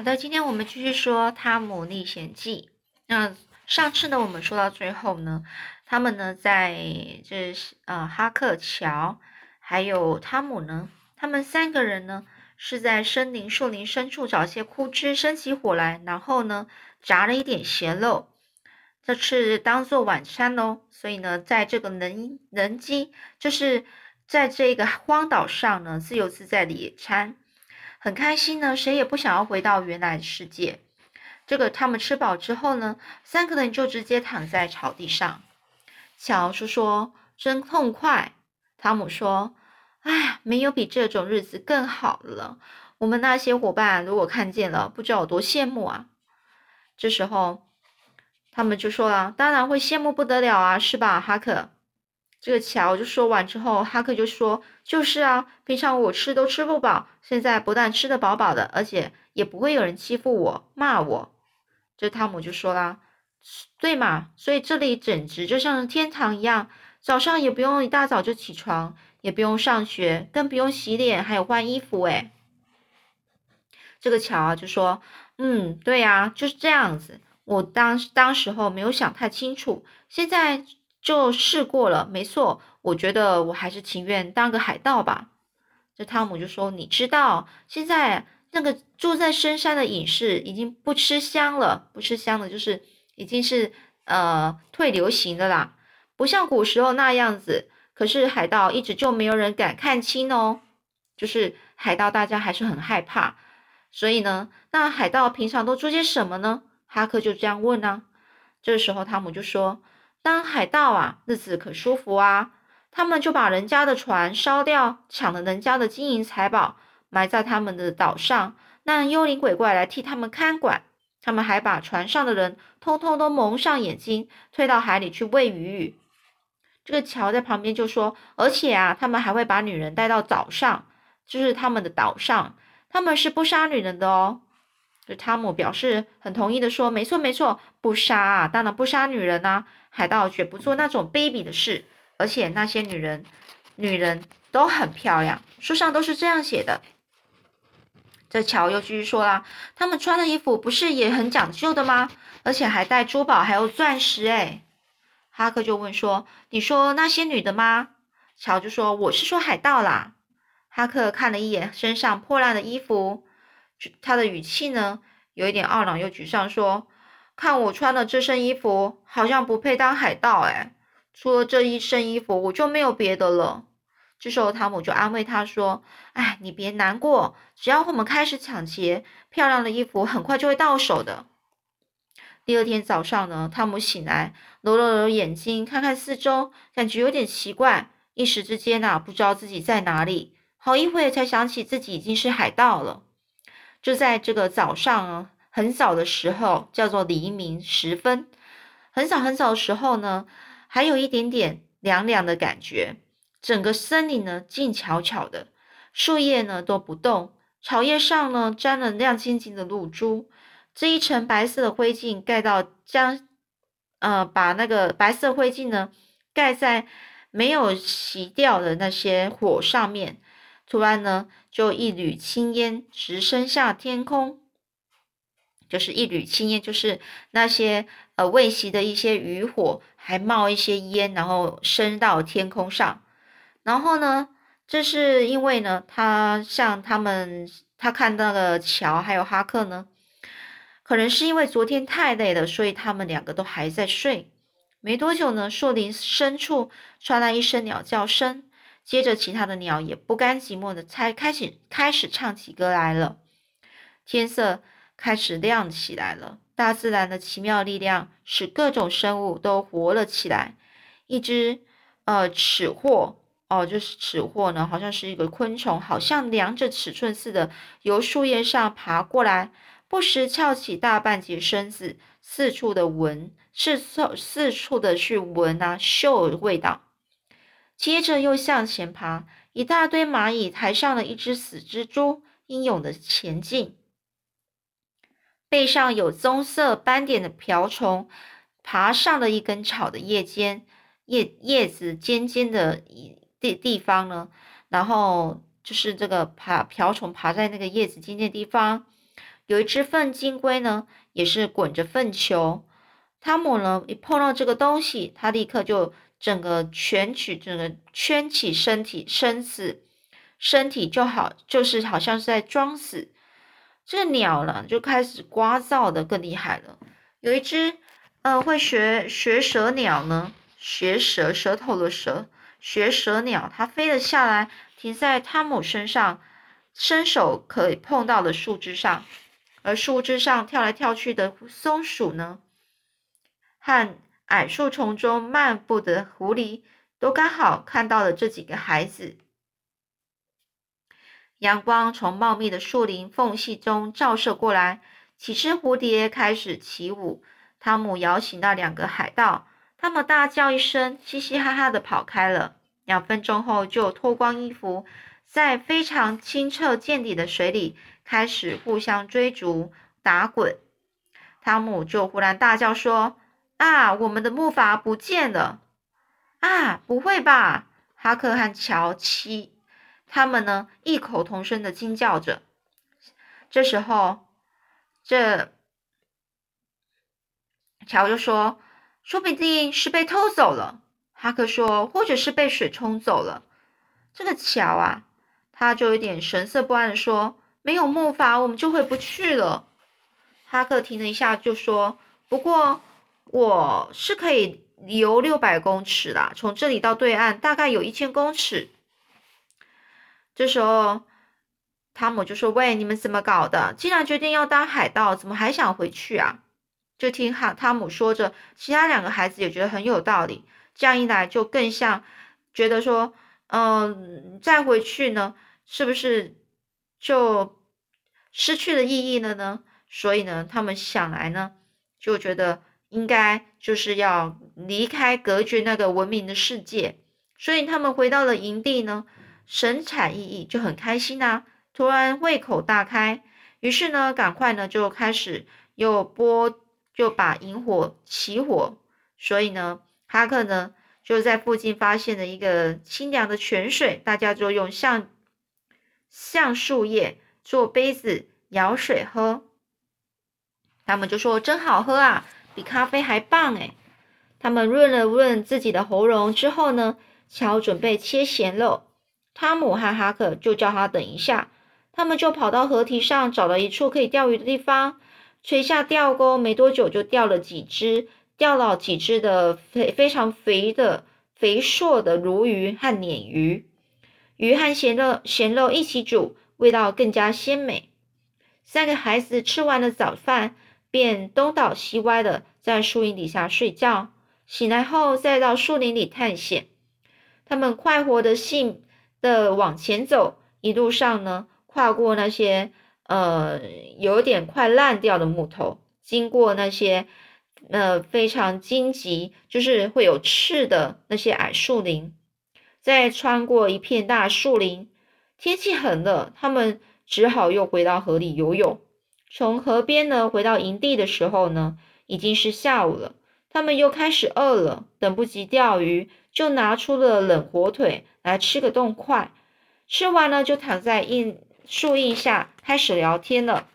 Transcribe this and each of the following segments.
好的，今天我们继续说《汤姆历险记》。那上次呢，我们说到最后呢，他们呢在这呃哈克乔还有汤姆呢，他们三个人呢是在森林树林深处找些枯枝生起火来，然后呢炸了一点咸肉，这次当做晚餐喽。所以呢，在这个人人机就是在这个荒岛上呢，自由自在的野餐。很开心呢，谁也不想要回到原来的世界。这个他们吃饱之后呢，三个人就直接躺在草地上。乔叔说：“真痛快。”汤姆说：“哎，没有比这种日子更好了。我们那些伙伴如果看见了，不知道有多羡慕啊。”这时候，他们就说了：“当然会羡慕不得了啊，是吧，哈克？”这个乔就说完之后，哈克就说：“就是啊，平常我吃都吃不饱，现在不但吃得饱饱的，而且也不会有人欺负我、骂我。”这汤姆就说啦：“对嘛，所以这里简直就像天堂一样，早上也不用一大早就起床，也不用上学，更不用洗脸，还有换衣服。”诶这个乔啊就说：“嗯，对呀，就是这样子。我当当时候没有想太清楚，现在。”就试过了，没错，我觉得我还是情愿当个海盗吧。这汤姆就说：“你知道，现在那个住在深山的隐士已经不吃香了，不吃香了，就是已经是呃退流行的啦，不像古时候那样子。可是海盗一直就没有人敢看清哦，就是海盗大家还是很害怕。所以呢，那海盗平常都做些什么呢？哈克就这样问呢。这时候汤姆就说。当海盗啊，日子可舒服啊！他们就把人家的船烧掉，抢了人家的金银财宝，埋在他们的岛上，让幽灵鬼怪来替他们看管。他们还把船上的人通通都蒙上眼睛，推到海里去喂鱼。这个乔在旁边就说：“而且啊，他们还会把女人带到岛上，就是他们的岛上，他们是不杀女人的哦。”这汤姆表示很同意的说：“没错，没错，不杀啊，当然不杀女人啊。”海盗绝不做那种卑鄙的事，而且那些女人，女人都很漂亮，书上都是这样写的。这乔又继续说啦，他们穿的衣服不是也很讲究的吗？而且还带珠宝，还有钻石。哎，哈克就问说：“你说那些女的吗？”乔就说：“我是说海盗啦。”哈克看了一眼身上破烂的衣服，他的语气呢，有一点懊恼又沮丧，说。看我穿的这身衣服，好像不配当海盗哎！除了这一身衣服，我就没有别的了。这时候，汤姆就安慰他说：“哎，你别难过，只要我们开始抢劫，漂亮的衣服很快就会到手的。”第二天早上呢，汤姆醒来，揉了揉眼睛，看看四周，感觉有点奇怪，一时之间呐，不知道自己在哪里。好一会才想起自己已经是海盗了。就在这个早上啊。很早的时候叫做黎明时分，很早很早的时候呢，还有一点点凉凉的感觉。整个森林呢静悄悄的，树叶呢都不动，草叶上呢沾了亮晶晶的露珠。这一层白色的灰烬盖到将，呃，把那个白色灰烬呢盖在没有熄掉的那些火上面。突然呢，就一缕青烟直升下天空。就是一缕青烟，就是那些呃未熄的一些余火，还冒一些烟，然后升到天空上。然后呢，这是因为呢，他像他们，他看到了乔还有哈克呢，可能是因为昨天太累了，所以他们两个都还在睡。没多久呢，树林深处传来一声鸟叫声，接着其他的鸟也不甘寂寞的才开始开始唱起歌来了。天色。开始亮起来了，大自然的奇妙力量使各种生物都活了起来。一只呃齿货哦，就是齿货呢，好像是一个昆虫，好像量着尺寸似的，由树叶上爬过来，不时翘起大半截身子，四处的闻，四处四处的去闻啊，嗅味道。接着又向前爬，一大堆蚂蚁抬上了一只死蜘蛛，英勇的前进。背上有棕色斑点的瓢虫爬上了一根草的叶尖叶叶子尖尖的地地方呢，然后就是这个爬瓢虫爬在那个叶子尖尖的地方，有一只粪金龟呢，也是滚着粪球。汤姆呢，一碰到这个东西，他立刻就整个蜷起，整个圈起身体，身子，身体就好，就是好像是在装死。这鸟呢，就开始聒噪的更厉害了。有一只，呃，会学学舌鸟呢，学舌舌头的舌，学舌鸟，它飞了下来，停在汤姆身上，伸手可以碰到的树枝上。而树枝上跳来跳去的松鼠呢？和矮树丛中漫步的狐狸都刚好看到了这几个孩子。阳光从茂密的树林缝隙中照射过来，几只蝴蝶开始起舞。汤姆摇醒那两个海盗，他们大叫一声，嘻嘻哈哈的跑开了。两分钟后，就脱光衣服，在非常清澈见底的水里开始互相追逐打滚。汤姆就忽然大叫说。啊！我们的木筏不见了！啊，不会吧？哈克和乔七他们呢？异口同声的惊叫着。这时候，这乔就说：“说不定是被偷走了。”哈克说：“或者是被水冲走了。”这个乔啊，他就有点神色不安的说：“没有木筏，我们就回不去了。”哈克停了一下，就说：“不过。”我是可以游六百公尺啦，从这里到对岸大概有一千公尺。这时候，汤姆就说：“喂，你们怎么搞的？既然决定要当海盗，怎么还想回去啊？”就听哈汤姆说着，其他两个孩子也觉得很有道理。这样一来，就更像觉得说：“嗯，再回去呢，是不是就失去了意义了呢？”所以呢，他们想来呢，就觉得。应该就是要离开隔绝那个文明的世界，所以他们回到了营地呢，神采奕奕，就很开心呐。突然胃口大开，于是呢，赶快呢就开始又拨，就把萤火起火。所以呢，哈克呢就在附近发现了一个清凉的泉水，大家就用橡橡树叶做杯子舀水喝。他们就说：“真好喝啊！”比咖啡还棒哎！他们润了润自己的喉咙之后呢，乔准备切咸肉，汤姆和哈克就叫他等一下。他们就跑到河堤上找到一处可以钓鱼的地方，垂下钓钩，没多久就钓了几只，钓到几只的非非常肥的肥硕的鲈鱼和鲶鱼，鱼和咸肉咸肉一起煮，味道更加鲜美。三个孩子吃完了早饭。便东倒西歪的在树荫底下睡觉，醒来后再到树林里探险。他们快活的性的往前走，一路上呢，跨过那些呃有点快烂掉的木头，经过那些呃非常荆棘，就是会有刺的那些矮树林，再穿过一片大树林。天气很热，他们只好又回到河里游泳。从河边呢回到营地的时候呢，已经是下午了。他们又开始饿了，等不及钓鱼，就拿出了冷火腿来吃个冻块。吃完了，就躺在硬树荫下开始聊天了。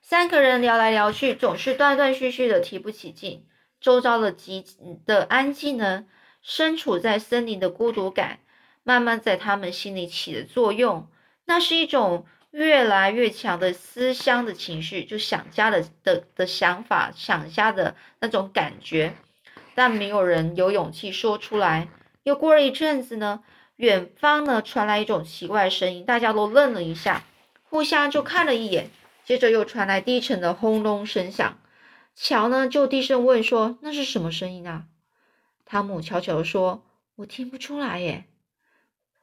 三个人聊来聊去，总是断断续续的提不起劲。周遭的极的安静呢，身处在森林的孤独感，慢慢在他们心里起了作用。那是一种。越来越强的思乡的情绪，就想家的的的想法，想家的那种感觉，但没有人有勇气说出来。又过了一阵子呢，远方呢传来一种奇怪声音，大家都愣了一下，互相就看了一眼，接着又传来低沉的轰隆声响。乔呢就低声问说：“那是什么声音啊？”汤姆悄悄说：“我听不出来耶。”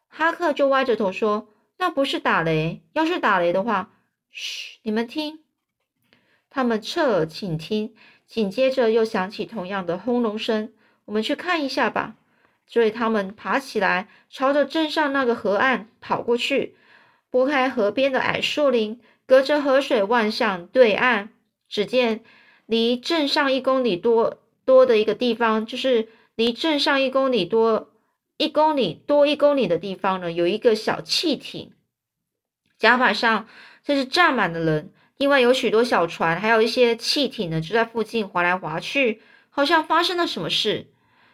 哈克就歪着头说。那不是打雷，要是打雷的话，嘘，你们听。他们侧耳倾听，紧接着又响起同样的轰隆声。我们去看一下吧。所以他们爬起来，朝着镇上那个河岸跑过去，拨开河边的矮树林，隔着河水望向对岸。只见离镇上一公里多多的一个地方，就是离镇上一公里多。一公里多一公里的地方呢，有一个小汽艇，甲板上这是站满了人，因为有许多小船，还有一些汽艇呢，就在附近划来划去，好像发生了什么事。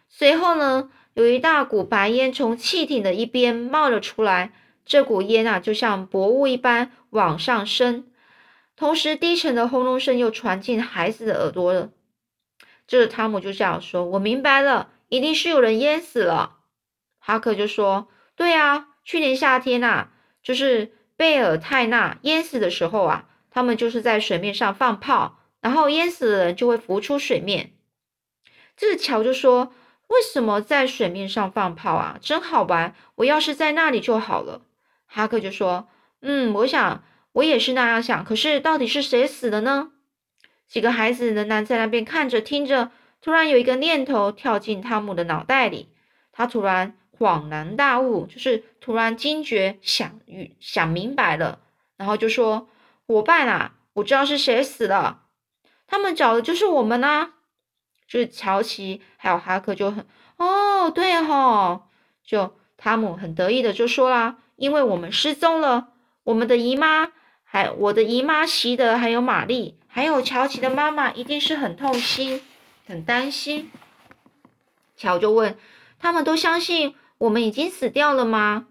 随后呢，有一大股白烟从汽艇的一边冒了出来，这股烟啊，就像薄雾一般往上升，同时低沉的轰隆声又传进孩子的耳朵了。这个汤姆就这样说：“我明白了，一定是有人淹死了。”哈克就说：“对啊，去年夏天呐，就是贝尔泰纳淹死的时候啊，他们就是在水面上放炮，然后淹死的人就会浮出水面。”这个乔就说：“为什么在水面上放炮啊？真好玩！我要是在那里就好了。”哈克就说：“嗯，我想我也是那样想。可是到底是谁死的呢？”几个孩子仍然在那边看着听着，突然有一个念头跳进汤姆的脑袋里，他突然恍然大悟，就是突然惊觉想想明白了，然后就说：“伙伴啊，我知道是谁死了，他们找的就是我们啊！”就是乔奇还有哈克就很哦，对吼，就汤姆很得意的就说啦：“因为我们失踪了，我们的姨妈还我的姨妈席德还有玛丽。”还有乔奇的妈妈一定是很痛心、很担心。乔就问：“他们都相信我们已经死掉了吗？”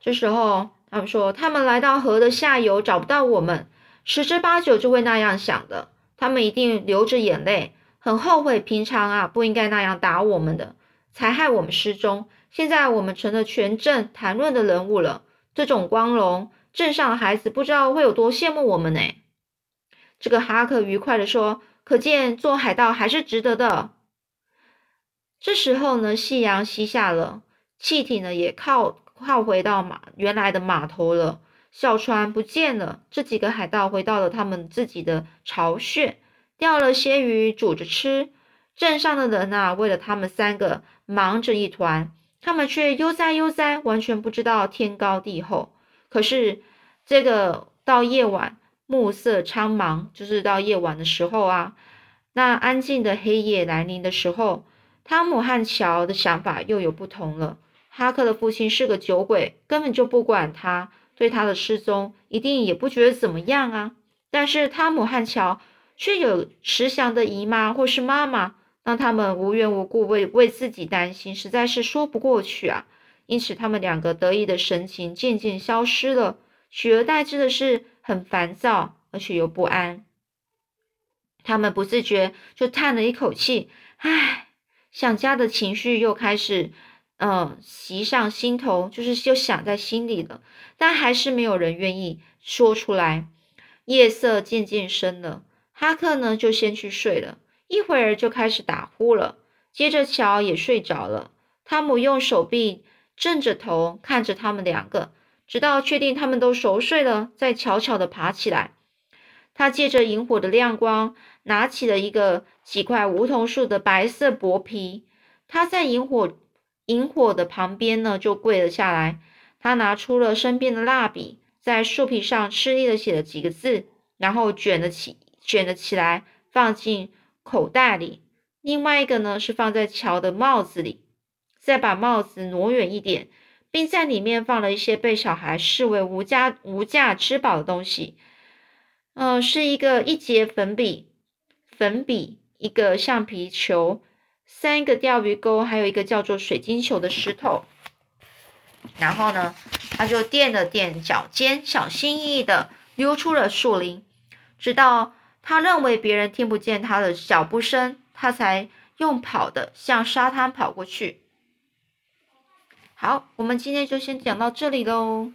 这时候，他们说：“他们来到河的下游找不到我们，十之八九就会那样想的。他们一定流着眼泪，很后悔平常啊不应该那样打我们的，才害我们失踪。现在我们成了全镇谈论的人物了，这种光荣，镇上的孩子不知道会有多羡慕我们呢。”这个哈克愉快的说：“可见做海盗还是值得的。”这时候呢，夕阳西下了，汽艇呢也靠靠回到码原来的码头了，小船不见了。这几个海盗回到了他们自己的巢穴，钓了些鱼煮着吃。镇上的人啊，为了他们三个忙着一团，他们却悠哉悠哉，完全不知道天高地厚。可是这个到夜晚。暮色苍茫，就是到夜晚的时候啊，那安静的黑夜来临的时候，汤姆和乔的想法又有不同了。哈克的父亲是个酒鬼，根本就不管他，对他的失踪一定也不觉得怎么样啊。但是汤姆和乔却有慈祥的姨妈或是妈妈，让他们无缘无故为为自己担心，实在是说不过去啊。因此，他们两个得意的神情渐渐消失了，取而代之的是。很烦躁，而且又不安。他们不自觉就叹了一口气，唉，想家的情绪又开始，嗯，袭上心头，就是就想在心里了。但还是没有人愿意说出来。夜色渐渐深了，哈克呢就先去睡了，一会儿就开始打呼了。接着乔也睡着了。汤姆用手臂正着头看着他们两个。直到确定他们都熟睡了，再悄悄地爬起来。他借着萤火的亮光，拿起了一个几块梧桐树的白色薄皮。他在萤火萤火的旁边呢，就跪了下来。他拿出了身边的蜡笔，在树皮上吃力的写了几个字，然后卷了起卷了起来，放进口袋里。另外一个呢，是放在乔的帽子里，再把帽子挪远一点。并在里面放了一些被小孩视为无价无价之宝的东西，嗯，是一个一节粉笔，粉笔，一个橡皮球，三个钓鱼钩，还有一个叫做水晶球的石头。然后呢，他就垫了垫脚尖，小心翼翼的溜出了树林，直到他认为别人听不见他的脚步声，他才用跑的向沙滩跑过去。好，我们今天就先讲到这里喽。